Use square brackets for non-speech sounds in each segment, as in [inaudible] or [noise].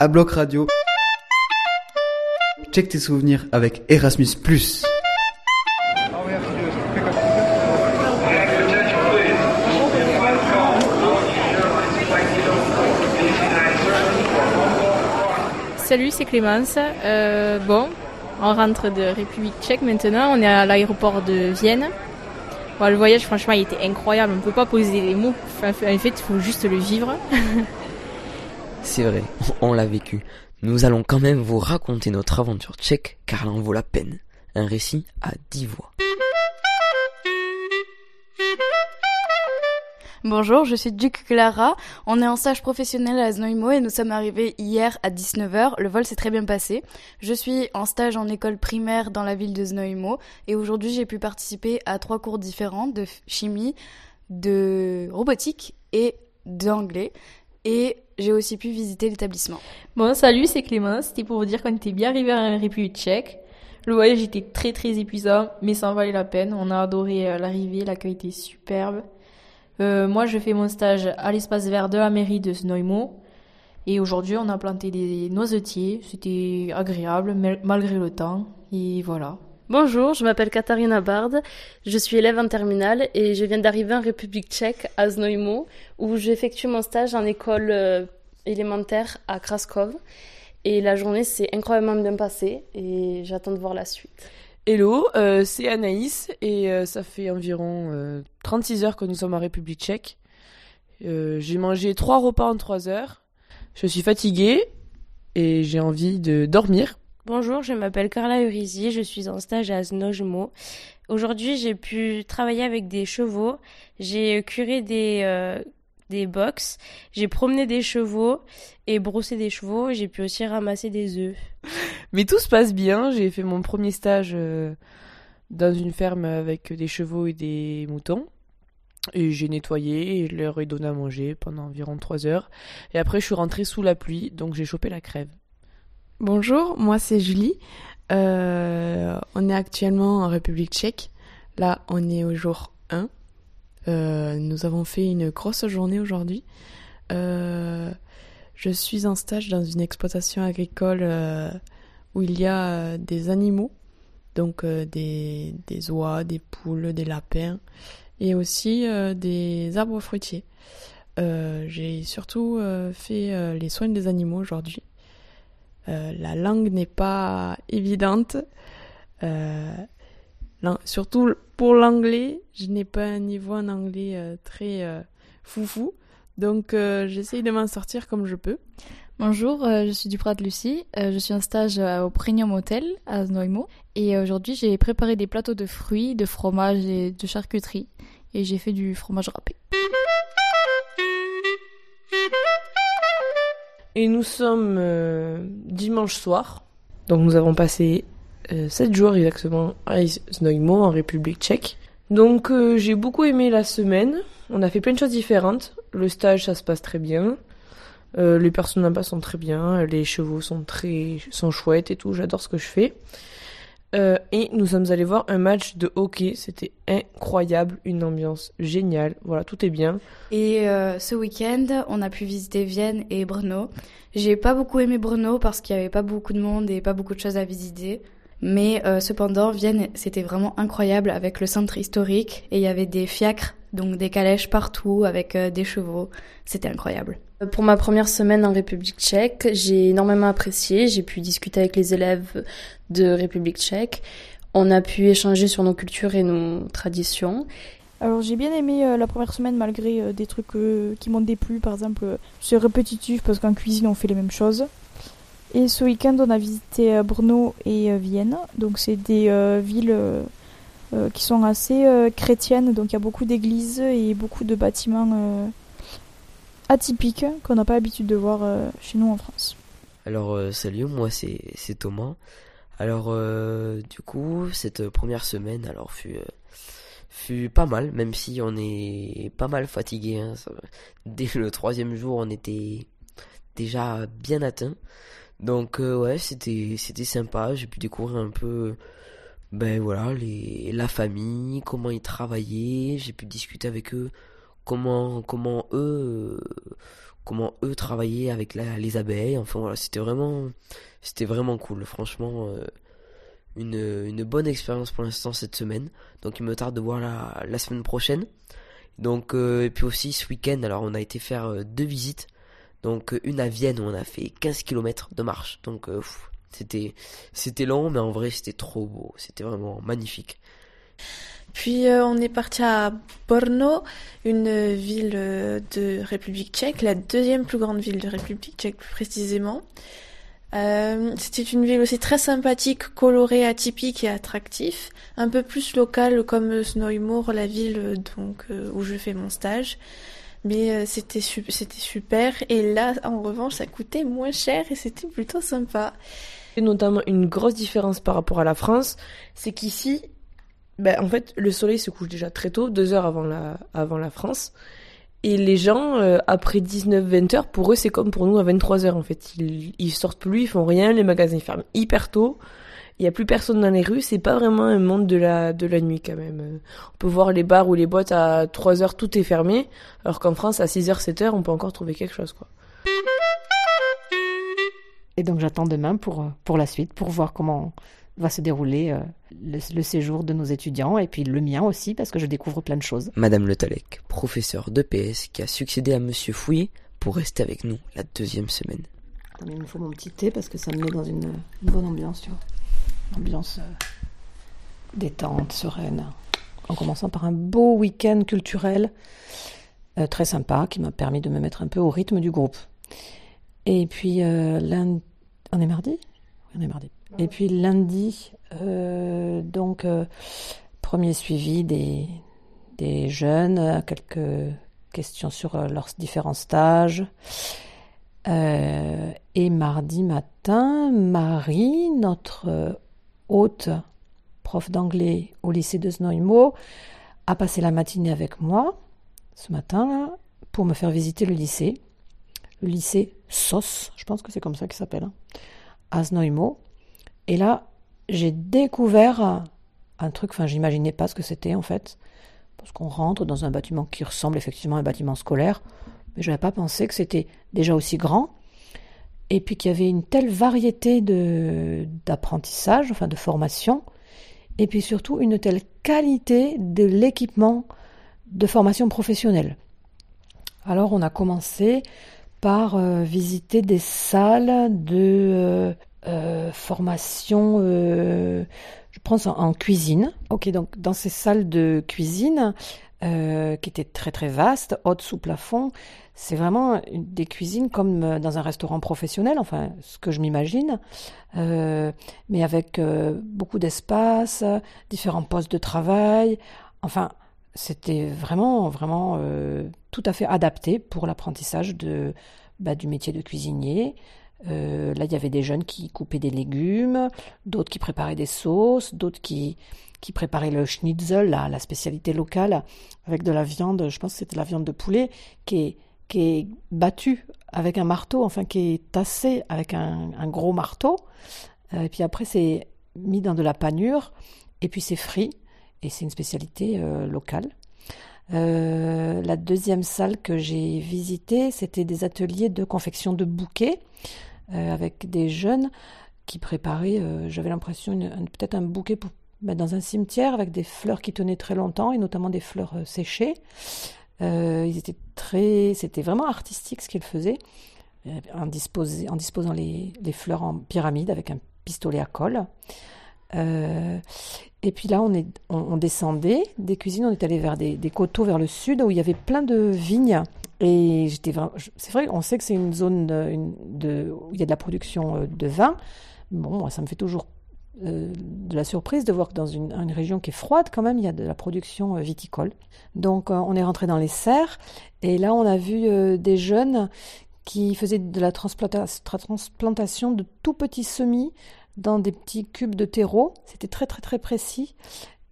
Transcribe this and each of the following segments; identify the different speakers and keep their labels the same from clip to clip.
Speaker 1: à Bloc Radio. Check tes souvenirs avec Erasmus+.
Speaker 2: Salut, c'est Clémence. Euh, bon, on rentre de République tchèque maintenant. On est à l'aéroport de Vienne. Le voyage, franchement, il était incroyable. On ne peut pas poser les mots. En fait, il faut juste le vivre. [laughs]
Speaker 3: C'est vrai, [laughs] on l'a vécu. Nous allons quand même vous raconter notre aventure tchèque car elle en vaut la peine. Un récit à dix voix.
Speaker 4: Bonjour, je suis Duc Clara. On est en stage professionnel à Znojmo et nous sommes arrivés hier à 19h. Le vol s'est très bien passé. Je suis en stage en école primaire dans la ville de Znojmo et aujourd'hui j'ai pu participer à trois cours différents de chimie, de robotique et d'anglais. Et j'ai aussi pu visiter l'établissement.
Speaker 2: Bon, salut, c'est Clémence. C'était pour vous dire qu'on était bien arrivé à la République tchèque. Le voyage était très très épuisant, mais ça en valait la peine. On a adoré euh, l'arrivée, l'accueil était superbe. Euh, moi, je fais mon stage à l'espace vert de la mairie de Snojmo. Et aujourd'hui, on a planté des noisetiers. C'était agréable, malgré le temps. Et voilà.
Speaker 5: Bonjour, je m'appelle Katharina Bard. Je suis élève en terminale et je viens d'arriver en République tchèque, à Znojmo, où j'effectue mon stage en école euh, élémentaire à Kraskov. Et la journée s'est incroyablement bien passée et j'attends de voir la suite.
Speaker 6: Hello, euh, c'est Anaïs et euh, ça fait environ 36 heures que nous sommes en République tchèque. j'ai mangé trois repas en 3 heures. Je suis fatiguée et j'ai envie de dormir.
Speaker 7: Bonjour, je m'appelle Carla Urizi, je suis en stage à Znojmo. Aujourd'hui, j'ai pu travailler avec des chevaux, j'ai curé des, des box, j'ai promené des chevaux et brossé des chevaux, j'ai pu aussi ramasser des œufs. [laughs]
Speaker 6: Mais tout se passe bien, j'ai fait mon premier stage euh, dans une ferme avec des chevaux et des moutons. Et j'ai nettoyé et je leur ai donné à manger pendant environ 3 heures. Et après, je suis rentrée sous la pluie, donc j'ai chopé la crève.
Speaker 8: Bonjour, moi c'est Julie. Euh, on est actuellement en République tchèque. Là, on est au jour 1. Euh, nous avons fait une grosse journée aujourd'hui. Euh, je suis en stage dans une exploitation agricole où il y a des animaux, donc des, des oies, des poules, des lapins et aussi des arbres fruitiers. J'ai surtout fait les soins des animaux aujourd'hui. La langue n'est pas évidente. surtout pour l'anglais, je n'ai pas un niveau en anglais euh, très euh, foufou. Donc euh, j'essaye de m'en sortir comme je peux.
Speaker 9: Bonjour, je suis Duprat Lucie. je suis en stage au Premium Hotel à Znojmo. Et aujourd'hui, j'ai préparé des plateaux de fruits, de fromage et de charcuterie. Et j'ai fait du fromage râpé.
Speaker 6: Et nous sommes dimanche soir. Donc nous avons passé 7 jours exactement à Znojmo en République tchèque. Donc euh, j'ai beaucoup aimé la semaine. On a fait plein de choses différentes. Le stage ça se passe très bien. Euh, les personnes là-bas sont très bien. Les chevaux sont très sont chouettes et tout. J'adore ce que je fais. Euh, et nous sommes allés voir un match de hockey. C'était incroyable, une ambiance géniale. Voilà, tout est bien.
Speaker 4: Et ce week-end, on a pu visiter Vienne et Brno. J'ai pas beaucoup aimé Brno parce qu'il y avait pas beaucoup de monde et pas beaucoup de choses à visiter. Mais euh, cependant, Vienne, c'était vraiment incroyable avec le centre historique et il y avait des fiacres, donc des calèches partout avec euh, des chevaux. C'était incroyable.
Speaker 5: Pour ma première semaine en République tchèque, j'ai énormément apprécié. J'ai pu discuter avec les élèves de République tchèque. On a pu échanger sur nos cultures et nos traditions.
Speaker 10: Alors j'ai bien aimé euh, la première semaine malgré des trucs qui m'ont déplu. Par exemple, c'est répétitif parce qu'en cuisine on fait les mêmes choses. Et ce week-end, on a visité euh, Brno et euh, Vienne. Donc, c'est des euh, villes qui sont assez chrétiennes. Donc, il y a beaucoup d'églises et beaucoup de bâtiments atypiques qu'on n'a pas l'habitude de voir chez nous en France.
Speaker 3: Alors, salut, moi c'est Thomas. Alors, du coup, cette première semaine, alors, fut fut pas mal, même si on est pas mal fatigué. Hein. Dès le troisième jour, on était déjà bien atteint. Donc euh, ouais, c'était c'était sympa, j'ai pu découvrir un peu ben voilà, les la famille, comment ils travaillaient, j'ai pu discuter avec eux comment comment eux comment eux travaillaient avec les abeilles. Enfin voilà, c'était vraiment, c'était vraiment cool. Franchement, euh, une, une bonne expérience pour l'instant cette semaine. Donc il me tarde de voir la, la semaine prochaine. Donc euh, et puis aussi ce week-end, alors on a été faire euh, deux visites. Donc une à Vienne où on a fait 15 km de marche. Donc c'était c'était long mais en vrai c'était trop beau, c'était vraiment magnifique.
Speaker 11: Puis euh, on est parti à Brno, une ville euh, de République tchèque, la deuxième plus grande ville de République tchèque plus précisément. Euh, C'était une ville aussi très sympathique, colorée, atypique et attractif, un peu plus locale comme Snowimore, la ville donc où je fais mon stage. Mais c'était c'était super et là en revanche ça coûtait moins cher et c'était plutôt sympa.
Speaker 6: Et notamment une grosse différence par rapport à la France, c'est qu'ici ben, en fait, le soleil se couche déjà très tôt, deux heures avant la, avant la France. Et les gens, euh, après 19-20 heures, pour eux, c'est comme pour nous à 23 heures, en fait. Ils, ils sortent plus, ils font rien, les magasins ferment hyper tôt. Il y a plus personne dans les rues, c'est pas vraiment un monde de la, de la nuit, quand même. On peut voir les bars ou les boîtes à 3 heures, tout est fermé. Alors qu'en France, à 6 heures, 7 heures, on peut encore trouver quelque chose, quoi.
Speaker 12: Et donc, j'attends demain pour, pour la suite, pour voir comment, va se dérouler euh, le, séjour de nos étudiants et puis le mien aussi parce que je découvre plein de choses.
Speaker 3: Madame Le Talec, professeur d'EPS qui a succédé à Monsieur Fouillet pour rester avec nous la deuxième semaine.
Speaker 12: il me faut mon petit thé parce que ça me met dans une, bonne ambiance, tu vois. Ambiance euh, détente, sereine. En commençant par un beau week-end culturel euh, très sympa qui m'a permis de me mettre un peu au rythme du groupe. Et puis lundi, on est mardi? On est mardi. Et puis lundi, euh, donc, euh, premier suivi des, jeunes, quelques questions sur euh, leurs différents stages. et mardi matin, Marie, notre hôte prof d'anglais au lycée de Znojmo, a passé la matinée avec moi ce matin pour me faire visiter le lycée. Le lycée SOS, je pense que c'est comme ça qu'il s'appelle, hein, à Znojmo. Et là, j'ai découvert un truc, enfin, j'imaginais pas ce que c'était en fait. Parce qu'on rentre dans un bâtiment qui ressemble effectivement à un bâtiment scolaire, mais je n'avais pas pensé que c'était déjà aussi grand. Et puis qu'il y avait une telle variété d'apprentissage, enfin de formation, et puis surtout une telle qualité de l'équipement de formation professionnelle. Alors on a commencé par euh, visiter des salles de euh, euh, formation, je pense en, cuisine. Ok, donc dans ces salles de cuisine, qui étaient très très vastes, hautes sous plafond, c'est vraiment des cuisines comme dans un restaurant professionnel, enfin ce que je m'imagine, mais avec beaucoup d'espace, différents postes de travail, enfin c'était vraiment vraiment tout à fait adapté pour l'apprentissage de bah, du métier de cuisinier, euh, là, il y avait des jeunes qui coupaient des légumes, d'autres qui préparaient des sauces, d'autres qui, qui préparaient le schnitzel, la, la spécialité locale, avec de la viande, je pense que c'était la viande de poulet, qui est, qui est battue avec un marteau, enfin qui est tassée avec un, gros marteau. Euh, et puis après, c'est mis dans de la panure, et puis c'est frit, et c'est une spécialité euh, locale. Euh, la deuxième salle que j'ai visitée, c'était des ateliers de confection de bouquets. Avec des jeunes qui préparaient, j'avais l'impression, peut-être un bouquet mettre dans un cimetière avec des fleurs qui tenaient très longtemps et notamment des fleurs euh, ils étaient très, c'était vraiment artistique ce qu'ils faisaient, en, en disposant les, fleurs en pyramide avec un pistolet à colle. et puis là, on, descendait des cuisines, on est allé vers des, coteaux vers le sud où il y avait plein de vignes et c'est vrai, on sait que c'est une zone où il y a de la production euh, de vin. Bon, moi, ça me fait toujours euh, de la surprise de voir que dans une, région qui est froide, quand même, il y a de la production euh, viticole. Donc, on est rentré dans les serres et là, on a vu des jeunes qui faisaient de la transplantation de tout petits semis dans des petits cubes de terreau. C'était très, très, très précis.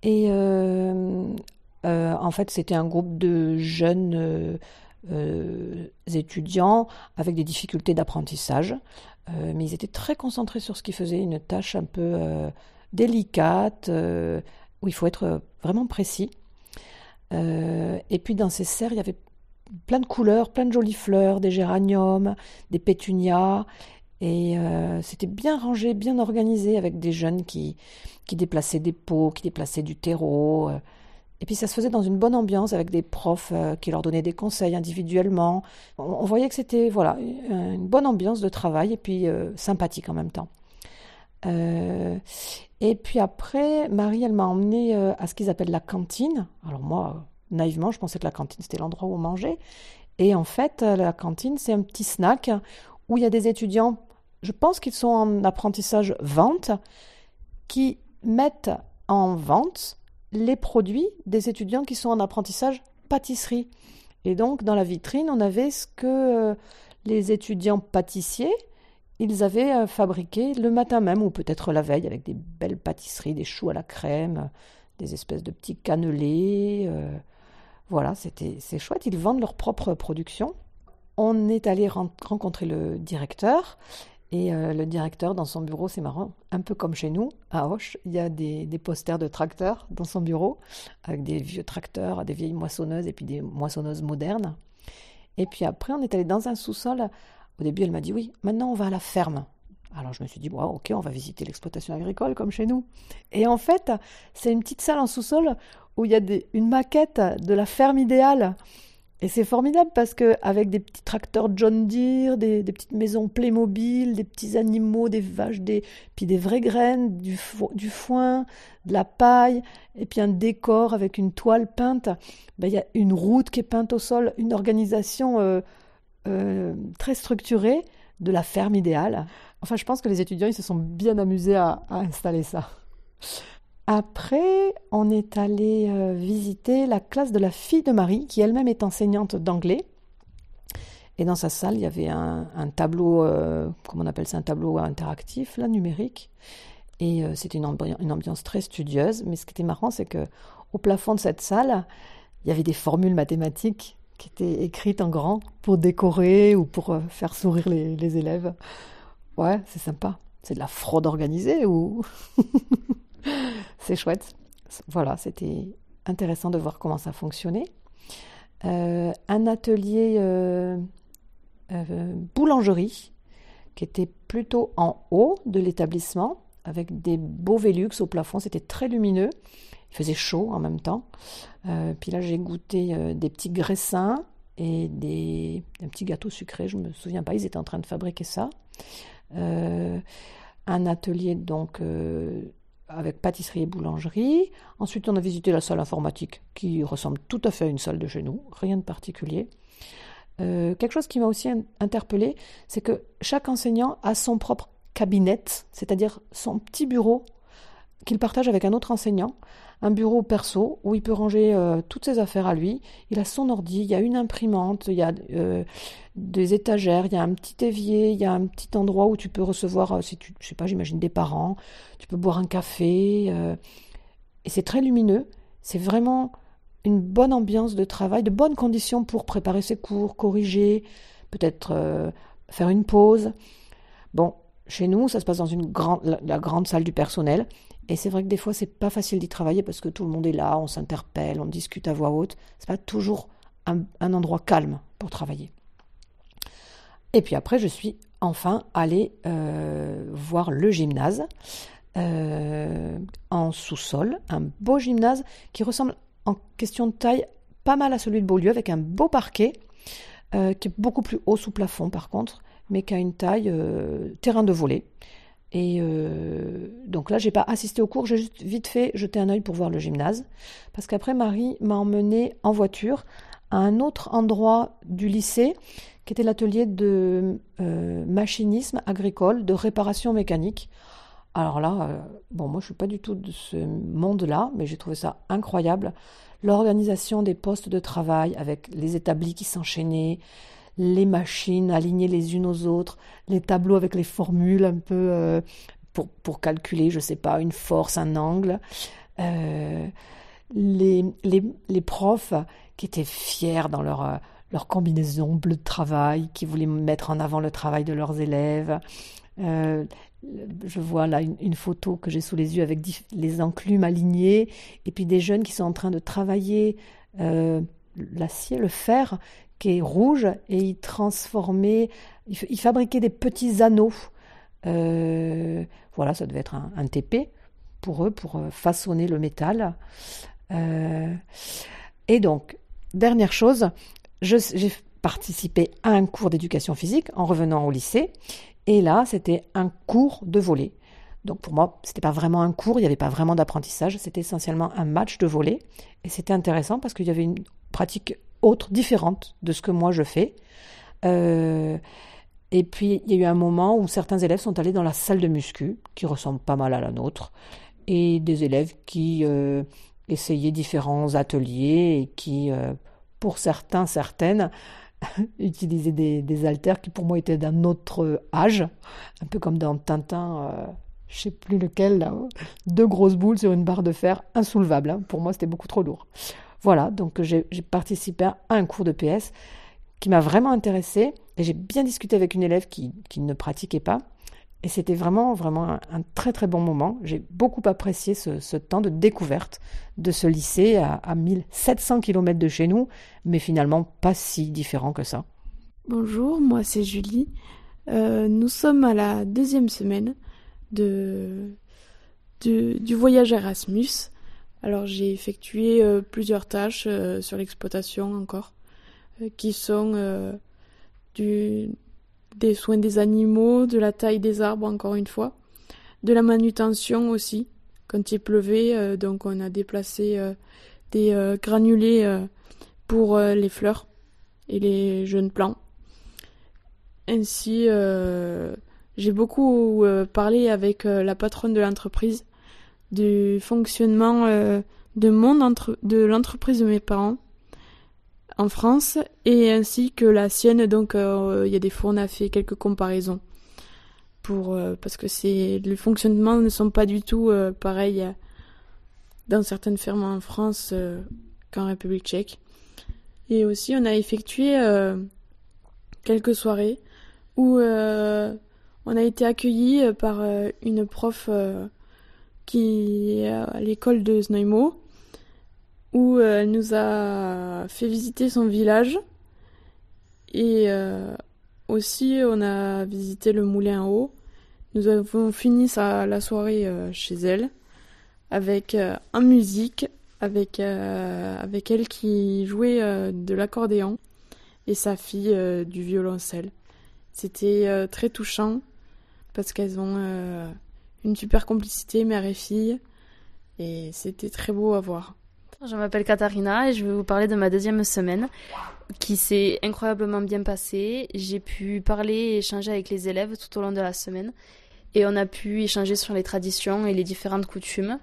Speaker 12: Et en fait, c'était un groupe de jeunes euh, étudiants avec des difficultés d'apprentissage, euh, mais ils étaient très concentrés sur ce qu'ils faisaient, une tâche un peu euh, délicate, où il faut être vraiment précis. et puis dans ces serres, il y avait plein de couleurs, plein de jolies fleurs, des géraniums, des pétunias. Et euh, c'était bien rangé, bien organisé, avec des jeunes qui, qui déplaçaient des pots, qui déplaçaient du terreau. Et puis ça se faisait dans une bonne ambiance, avec des profs euh, qui leur donnaient des conseils individuellement. On, voyait que c'était voilà une bonne ambiance de travail et puis euh, sympathique en même temps. Euh, et puis après, Marie, elle m'a emmenée à ce qu'ils appellent la cantine. Alors moi, naïvement, je pensais que la cantine, c'était l'endroit où on mangeait. Et en fait, la cantine, c'est un petit snack où il y a des étudiants, je pense qu'ils sont en apprentissage vente, qui mettent en vente les produits des étudiants qui sont en apprentissage pâtisserie. Et donc, dans la vitrine, on avait ce que euh, les étudiants pâtissiers, ils avaient euh, fabriqué le matin même, ou peut-être la veille, avec des belles pâtisseries, des choux à la crème, des espèces de petits cannelés. euh, voilà, c'était, c'est chouette, ils vendent leur propre production. On est allé ren- rencontrer le directeur. Et euh, le directeur, dans son bureau, c'est marrant, un peu comme chez nous, à Auch, il y a des, des posters de tracteurs dans son bureau, avec des vieux tracteurs, des vieilles moissonneuses et puis des moissonneuses modernes. Et puis après, on est allé dans un sous-sol. Au début, elle m'a dit oui, maintenant on va à la ferme. Alors je me suis dit, bon, ok, on va visiter l'exploitation agricole comme chez nous. Et en fait, c'est une petite salle en sous-sol où il y a des- une maquette de la ferme idéale. Et c'est formidable parce que avec des petits tracteurs John Deere, des, petites maisons Playmobil, des petits animaux, des vaches, puis des vraies graines, du, fo- du foin, de la paille, et puis un décor avec une toile peinte, ben, il y a une route qui est peinte au sol, une organisation euh, euh, très structurée de la ferme idéale. Enfin, je pense que les étudiants ils se sont bien amusés à installer ça. Après, on est allé euh, visiter la classe de la fille de Marie, qui elle-même est enseignante d'anglais. Et dans sa salle, il y avait un, tableau, euh, comment on appelle ça, un tableau interactif, là, numérique. Et euh, c'était une ambiance très studieuse. Mais ce qui était marrant, c'est que au plafond de cette salle, il y avait des formules mathématiques qui étaient écrites en grand pour décorer ou pour euh, faire sourire les, les élèves. Ouais, c'est sympa. C'est de la fraude organisée ou? [laughs] [laughs] c'est chouette. Voilà, c'était intéressant de voir comment ça fonctionnait. Euh, un atelier euh, euh, boulangerie qui était plutôt en haut de l'établissement avec des beaux Velux au plafond. C'était très lumineux. Il faisait chaud en même temps. Puis là, j'ai goûté des petits graissins et des, un petit gâteau sucré. Je me souviens pas, ils étaient en train de fabriquer ça. Un atelier donc avec pâtisserie et boulangerie. Ensuite, on a visité la salle informatique qui ressemble tout à fait à une salle de chez nous, rien de particulier. Euh, quelque chose qui m'a aussi in- interpellée, c'est que chaque enseignant a son propre cabinet, c'est-à-dire son petit bureau qu'il partage avec un autre enseignant, un bureau perso où il peut ranger euh, toutes ses affaires à lui. Il a son ordi, il y a une imprimante, il y a euh, des étagères, il y a un petit évier, il y a un petit endroit où tu peux recevoir, euh, si tu, je sais pas, j'imagine des parents, tu peux boire un café. et c'est très lumineux. C'est vraiment une bonne ambiance de travail, de bonnes conditions pour préparer ses cours, corriger, peut-être faire une pause. Bon, chez nous, ça se passe dans une la grande salle du personnel. Et c'est vrai que des fois, c'est pas facile d'y travailler parce que tout le monde est là, on s'interpelle, on discute à voix haute. C'est pas toujours un, endroit calme pour travailler. Et puis après, je suis enfin allée euh, voir le gymnase euh, en sous-sol, un beau gymnase qui ressemble en question de taille pas mal à celui de Beaulieu, avec un beau parquet euh, qui est beaucoup plus haut sous plafond par contre, mais qui a une taille terrain de volley. Et euh, donc là, j'ai pas assisté au cours, j'ai juste vite fait jeter un œil pour voir le gymnase, parce qu'après Marie m'a emmené en voiture à un autre endroit du lycée, qui était l'atelier de euh, machinisme agricole, de réparation mécanique. Alors là, euh, bon, moi je suis pas du tout de ce monde-là, mais j'ai trouvé ça incroyable. L'organisation des postes de travail avec les établis qui s'enchaînaient, les machines alignées les unes aux autres, les tableaux avec les formules un peu euh, pour, pour calculer, je sais pas, une force, un angle. Euh, les, les, les profs qui étaient fiers dans leur, euh, leur combinaison bleue de travail, qui voulaient mettre en avant le travail de leurs élèves. Je vois là une, photo que j'ai sous les yeux avec les enclumes alignées et puis des jeunes qui sont en train de travailler l'acier, le fer, marqué rouge et ils, fabriquaient des petits anneaux. Euh, voilà, ça devait être un, TP pour eux, pour euh, façonner le métal. et donc, dernière chose, j'ai participé à un cours d'éducation physique en revenant au lycée. Et là, c'était un cours de volley. Donc pour moi, c'était pas vraiment un cours, il n'y avait pas vraiment d'apprentissage, c'était essentiellement un match de volley. Et c'était intéressant parce qu'il y avait une pratique autre, différente de ce que moi je fais. Euh, et puis il y a eu un moment où certains élèves sont allés dans la salle de muscu, qui ressemble pas mal à la nôtre, et des élèves qui euh, essayaient différents ateliers et qui, euh, pour certains, certaines, [laughs] utilisaient des, des haltères qui pour moi étaient d'un autre âge, un peu comme dans Tintin je sais plus lequel, là, deux grosses boules sur une barre de fer insoulevable. Hein. Pour moi, c'était beaucoup trop lourd. Voilà, donc j'ai participé à un cours de PS qui m'a vraiment intéressé et j'ai bien discuté avec une élève qui, ne pratiquait pas. Et c'était vraiment, vraiment un, très, très bon moment. J'ai beaucoup apprécié ce, temps de découverte de ce lycée à, à 1700 km de chez nous, mais finalement pas si différent que ça.
Speaker 8: Bonjour, moi c'est Julie. Euh, nous sommes à la deuxième semaine du voyage Erasmus. Alors j'ai effectué euh, plusieurs tâches euh, sur l'exploitation encore, euh, qui sont du, des soins des animaux, de la taille des arbres encore une fois, de la manutention aussi, quand il pleuvait, donc on a déplacé des granulés pour les fleurs et les jeunes plants. Ainsi, j'ai beaucoup parlé avec la patronne de l'entreprise du fonctionnement euh, de mon entre de l'entreprise de mes parents en France et ainsi que la sienne. Donc il y a des fois on a fait quelques comparaisons pour parce que c'est le fonctionnement ne sont pas du tout pareils dans certaines fermes en France qu'en République Tchèque. Et aussi on a effectué quelques soirées où on a été accueillis euh, par euh, une prof euh, qui est à l'école de Znojmo où elle nous a fait visiter son village et aussi on a visité le moulin à eau. Nous avons fini la soirée chez elle avec en musique, avec, avec elle qui jouait de l'accordéon et sa fille du violoncelle. C'était très touchant parce qu'elles ont euh, une super complicité, mère et fille, et c'était très beau à voir.
Speaker 5: Je m'appelle Katharina et je vais vous parler de ma deuxième semaine qui s'est incroyablement bien passée. J'ai pu parler et échanger avec les élèves tout au long de la semaine et on a pu échanger sur les traditions et les différentes coutumes.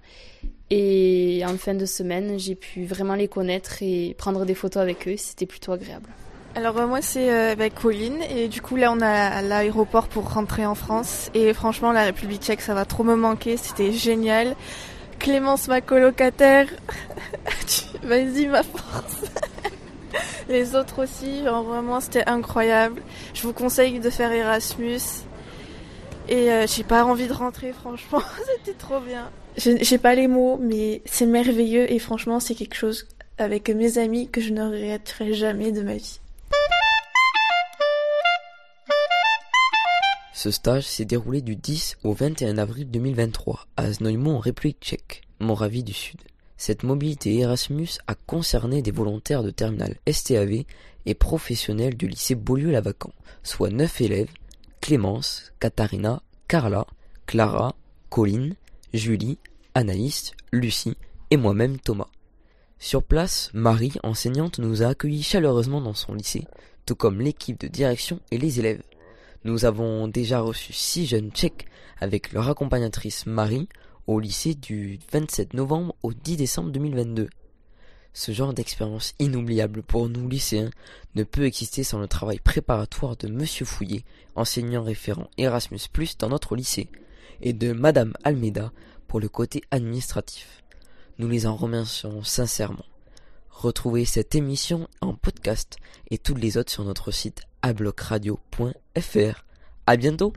Speaker 5: Et en fin de semaine, j'ai pu vraiment les connaître et prendre des photos avec eux. C'était plutôt agréable.
Speaker 11: Alors euh, moi c'est euh, avec Colline et du coup là on a l'aéroport pour rentrer en France et franchement la République tchèque ça va trop me manquer, c'était génial. Clémence ma colocataire, [laughs] vas-y ma force. [laughs] Les autres aussi, vraiment c'était incroyable. Je vous conseille de faire Erasmus et euh, j'ai pas envie de rentrer franchement, [laughs] c'était trop bien. J'ai pas les mots mais c'est merveilleux et franchement c'est quelque chose avec mes amis que je ne regretterai jamais de ma vie.
Speaker 3: Ce stage s'est déroulé du 10 au 21 avril 2023 à Znojmo en République tchèque, Moravie du Sud. Cette mobilité Erasmus a concerné des volontaires de terminal STAV et professionnels du lycée Beaulieu-Lavacan, soit 9 élèves, Clémence, Katharina, Carla, Clara, Colline, Julie, Anaïs, Lucie et moi-même Thomas. Sur place, Marie, enseignante, nous a accueillis chaleureusement dans son lycée, tout comme l'équipe de direction et les élèves. Nous avons déjà reçu six jeunes tchèques avec leur accompagnatrice Marie au lycée du 27 novembre au 10 décembre 2022. Ce genre d'expérience inoubliable pour nous lycéens ne peut exister sans le travail préparatoire de Monsieur Fouillet, enseignant référent Erasmus dans notre lycée, et de Madame Almeida pour le côté administratif. Nous les en remercions sincèrement. Retrouvez cette émission en podcast et toutes les autres sur notre site ablocradio.fr. À bientôt!